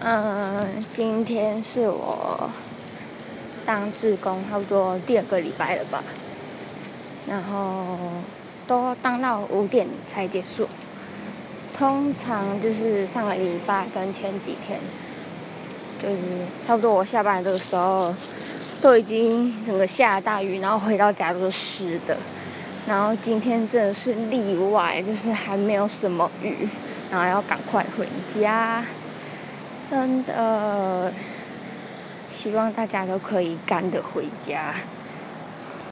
嗯，今天是我当志工差不多第二个礼拜了吧，然后都当到五点才结束。通常就是上个礼拜跟前几天，就是差不多我下班这个时候，都已经整个下大雨，然后回到家都是湿的。然后今天真的是例外，就是还没有什么雨，然后要赶快回家。真的，希望大家都可以赶得回家。